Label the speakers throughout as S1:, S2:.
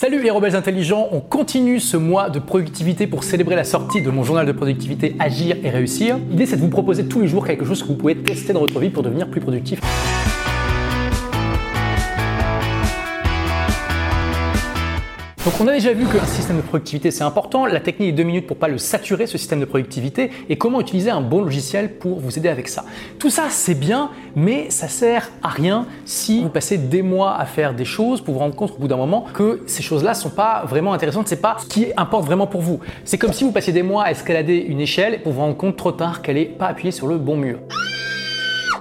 S1: Salut les rebelles intelligents, on continue ce mois de productivité pour célébrer la sortie de mon journal de productivité Agir et réussir. L'idée c'est de vous proposer tous les jours quelque chose que vous pouvez tester dans votre vie pour devenir plus productif. Donc on a déjà vu qu'un système de productivité c'est important, la technique est deux minutes pour pas le saturer ce système de productivité et comment utiliser un bon logiciel pour vous aider avec ça? Tout ça c'est bien mais ça sert à rien si vous passez des mois à faire des choses pour vous rendre compte au bout d'un moment que ces choses-là sont pas vraiment intéressantes, c'est pas ce qui importe vraiment pour vous. C'est comme si vous passiez des mois à escalader une échelle pour vous rendre compte trop tard qu'elle est pas appuyée sur le bon mur.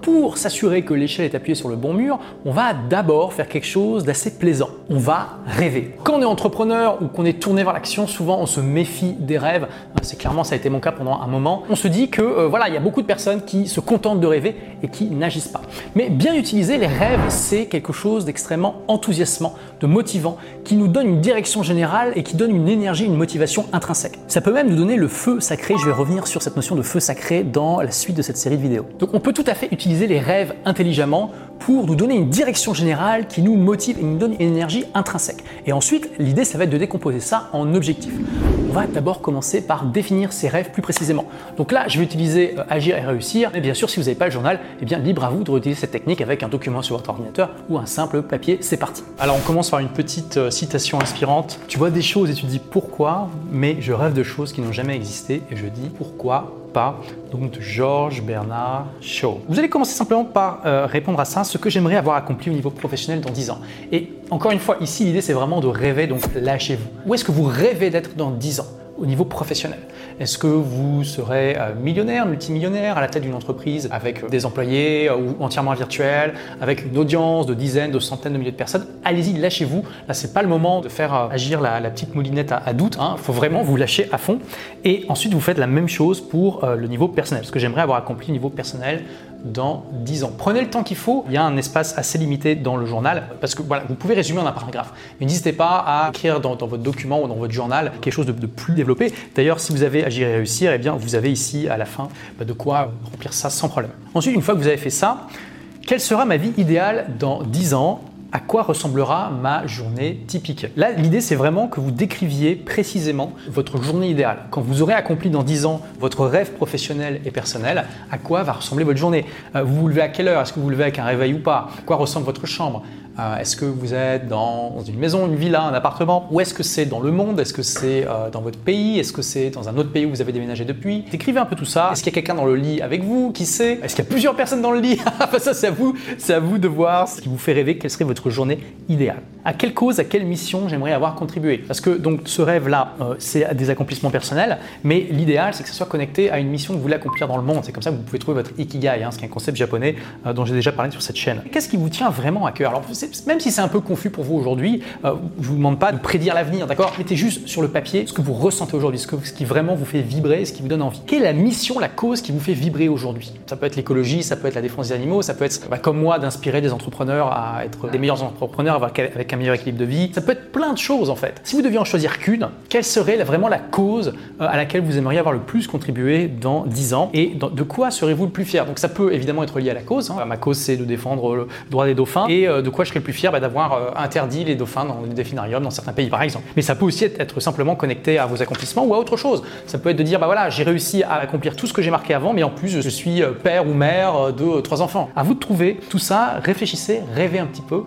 S1: Pour s'assurer que l'échelle est appuyée sur le bon mur, on va d'abord faire quelque chose d'assez plaisant. On va rêver. Quand on est entrepreneur ou qu'on est tourné vers l'action, souvent on se méfie des rêves. C'est clairement ça a été mon cas pendant un moment. On se dit que euh, voilà, il y a beaucoup de personnes qui se contentent de rêver et qui n'agissent pas. Mais bien utiliser les rêves, c'est quelque chose d'extrêmement enthousiasmant, de motivant, qui nous donne une direction générale et qui donne une énergie, une motivation intrinsèque. Ça peut même nous donner le feu sacré. Je vais revenir sur cette notion de feu sacré dans la suite de cette série de vidéos. Donc on peut tout à fait utiliser les rêves intelligemment pour nous donner une direction générale qui nous motive et nous donne une énergie intrinsèque. Et ensuite, l'idée, ça va être de décomposer ça en objectifs. On va d'abord commencer par définir ses rêves plus précisément. Donc là, je vais utiliser euh, Agir et réussir. Mais bien sûr, si vous n'avez pas le journal, eh bien libre à vous de réutiliser cette technique avec un document sur votre ordinateur ou un simple papier. C'est parti. Alors on commence par une petite euh, citation inspirante. Tu vois des choses et tu dis pourquoi, mais je rêve de choses qui n'ont jamais existé et je dis pourquoi donc Georges Bernard Shaw. Vous allez commencer simplement par euh, répondre à ça, ce que j'aimerais avoir accompli au niveau professionnel dans 10 ans. Et encore une fois, ici, l'idée, c'est vraiment de rêver, donc lâchez-vous. Où est-ce que vous rêvez d'être dans 10 ans? Au niveau professionnel Est-ce que vous serez euh, millionnaire, multimillionnaire, à la tête d'une entreprise avec des employés euh, ou entièrement virtuels, avec une audience de dizaines, de centaines de milliers de personnes? Allez-y, lâchez-vous. Là, c'est pas le moment de faire euh, agir la, petite moulinette à, doute. Il hein. faut vraiment vous lâcher à fond. Et ensuite, vous faites la même chose pour le niveau personnel. Ce que j'aimerais avoir accompli au niveau personnel dans 10 ans. Prenez le temps qu'il faut. Il y a un espace assez limité dans le journal parce que voilà, vous pouvez résumer en un paragraphe. Mais n'hésitez pas à écrire dans, votre document ou dans votre journal quelque chose de, plus développé. D'ailleurs, si vous avez Agir et réussir, eh bien, vous avez ici à la fin bah, de quoi remplir ça sans problème. Ensuite, une fois que vous avez fait ça, quelle sera ma vie idéale dans 10 ans à quoi ressemblera ma journée typique. Là, l'idée, c'est vraiment que vous décriviez précisément votre journée idéale. Quand vous aurez accompli dans 10 ans votre rêve professionnel et personnel, à quoi va ressembler votre journée? Euh, Vous vous levez à quelle heure? Est-ce que vous vous levez avec un réveil ou pas? À quoi ressemble votre chambre? Euh, est-ce que vous êtes dans une maison, une villa, un appartement? Ou est-ce que c'est dans le monde? Est-ce que c'est euh, dans votre pays? Est-ce que c'est dans un autre pays où vous avez déménagé depuis? Décrivez un peu tout ça. Est-ce qu'il y a quelqu'un dans le lit avec vous? Qui sait? Est-ce qu'il y a plusieurs personnes dans le lit? Ça, c'est à vous. C'est à vous de voir ce qui vous fait rêver. Quelle serait votre journée idéale À quelle cause, à quelle mission j'aimerais avoir contribué? Parce que donc ce rêve-là, euh, c'est des accomplissements personnels, mais l'idéal, c'est que ça soit connecté à une mission que vous voulez accomplir dans le monde. C'est comme ça que vous pouvez trouver votre ikigai, hein, ce qui est un concept japonais dont j'ai déjà parlé sur cette chaîne. Qu'est-ce qui vous tient vraiment à cœur? Alors, même si c'est un peu confus pour vous aujourd'hui, euh, je vous demande pas de prédire l'avenir, d'accord? Mettez juste sur le papier ce que vous ressentez aujourd'hui, ce, ce, qui vraiment vous fait vibrer, ce qui vous donne envie. Quelle est la mission, la cause qui vous fait vibrer aujourd'hui? Ça peut être l'écologie, ça peut être la défense des animaux, ça peut être bah, comme moi d'inspirer des entrepreneurs à être des meilleurs entrepreneurs avec un meilleur équilibre de vie. Ça peut être plein de choses en fait. Si vous deviez en choisir qu'une, quelle serait vraiment la cause euh, à laquelle vous aimeriez avoir le plus contribué dans 10 ans et de quoi serez-vous le plus fier? Donc ça peut évidemment être lié à la cause. Hein. Ma cause c'est de défendre le droit des dauphins et euh, de quoi je serais le plus fier? Bah, d'avoir euh, interdit les dauphins dans les définariums dans certains pays par exemple. Mais ça peut aussi être simplement connecté à vos accomplissements ou à autre chose. Ça peut être de dire bah voilà, j'ai réussi à accomplir tout ce que j'ai marqué avant, mais en plus je suis père ou mère de trois enfants. À vous de trouver tout ça, réfléchissez, rêvez un petit peu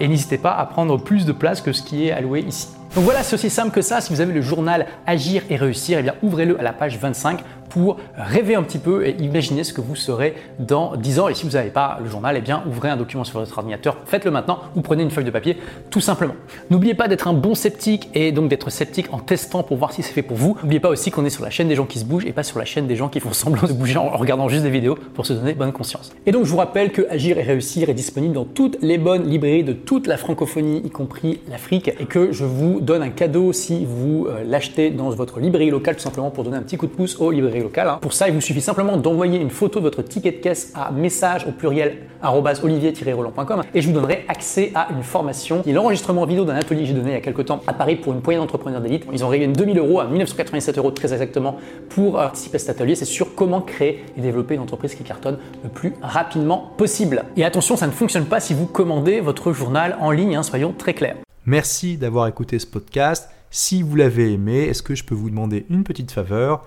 S1: et n'hésitez pas à prendre plus de place que ce qui est alloué ici. Donc voilà, c'est aussi simple que ça. Si vous avez le journal Agir et réussir, eh ouvrez-le à la page 25 pour rêver un petit peu et imaginer ce que vous serez dans 10 ans. Et si vous n'avez pas le journal, eh bien ouvrez un document sur votre ordinateur, faites-le maintenant ou prenez une feuille de papier tout simplement. N'oubliez pas d'être un bon sceptique et donc d'être sceptique en testant pour voir si c'est fait pour vous. N'oubliez pas aussi qu'on est sur la chaîne des gens qui se bougent et pas sur la chaîne des gens qui font semblant de bouger en regardant juste des vidéos pour se donner bonne conscience. Et donc je vous rappelle que Agir et réussir est disponible dans toutes les bonnes librairies de toute la francophonie, y compris l'Afrique, et que je vous donne un cadeau si vous euh, l'achetez dans votre librairie locale tout simplement pour donner un petit coup de pouce aux librairies locales. Hein. Pour ça, il vous suffit simplement d'envoyer une photo de votre ticket de caisse à message au pluriel olivier-roland.com et je vous donnerai accès à une formation qui l'enregistrement vidéo d'un atelier que j'ai donné il y a quelques temps à Paris pour une poignée d'entrepreneurs d'élite. Ils ont réglé 2000 euros à 1987 euros très exactement pour participer à cet atelier. C'est sur comment créer et développer une entreprise qui cartonne le plus rapidement possible. Et attention, ça ne fonctionne pas si vous commandez votre journal en ligne, hein, soyons très clairs.
S2: Merci d'avoir écouté ce podcast. Si vous l'avez aimé, est-ce que je peux vous demander une petite faveur?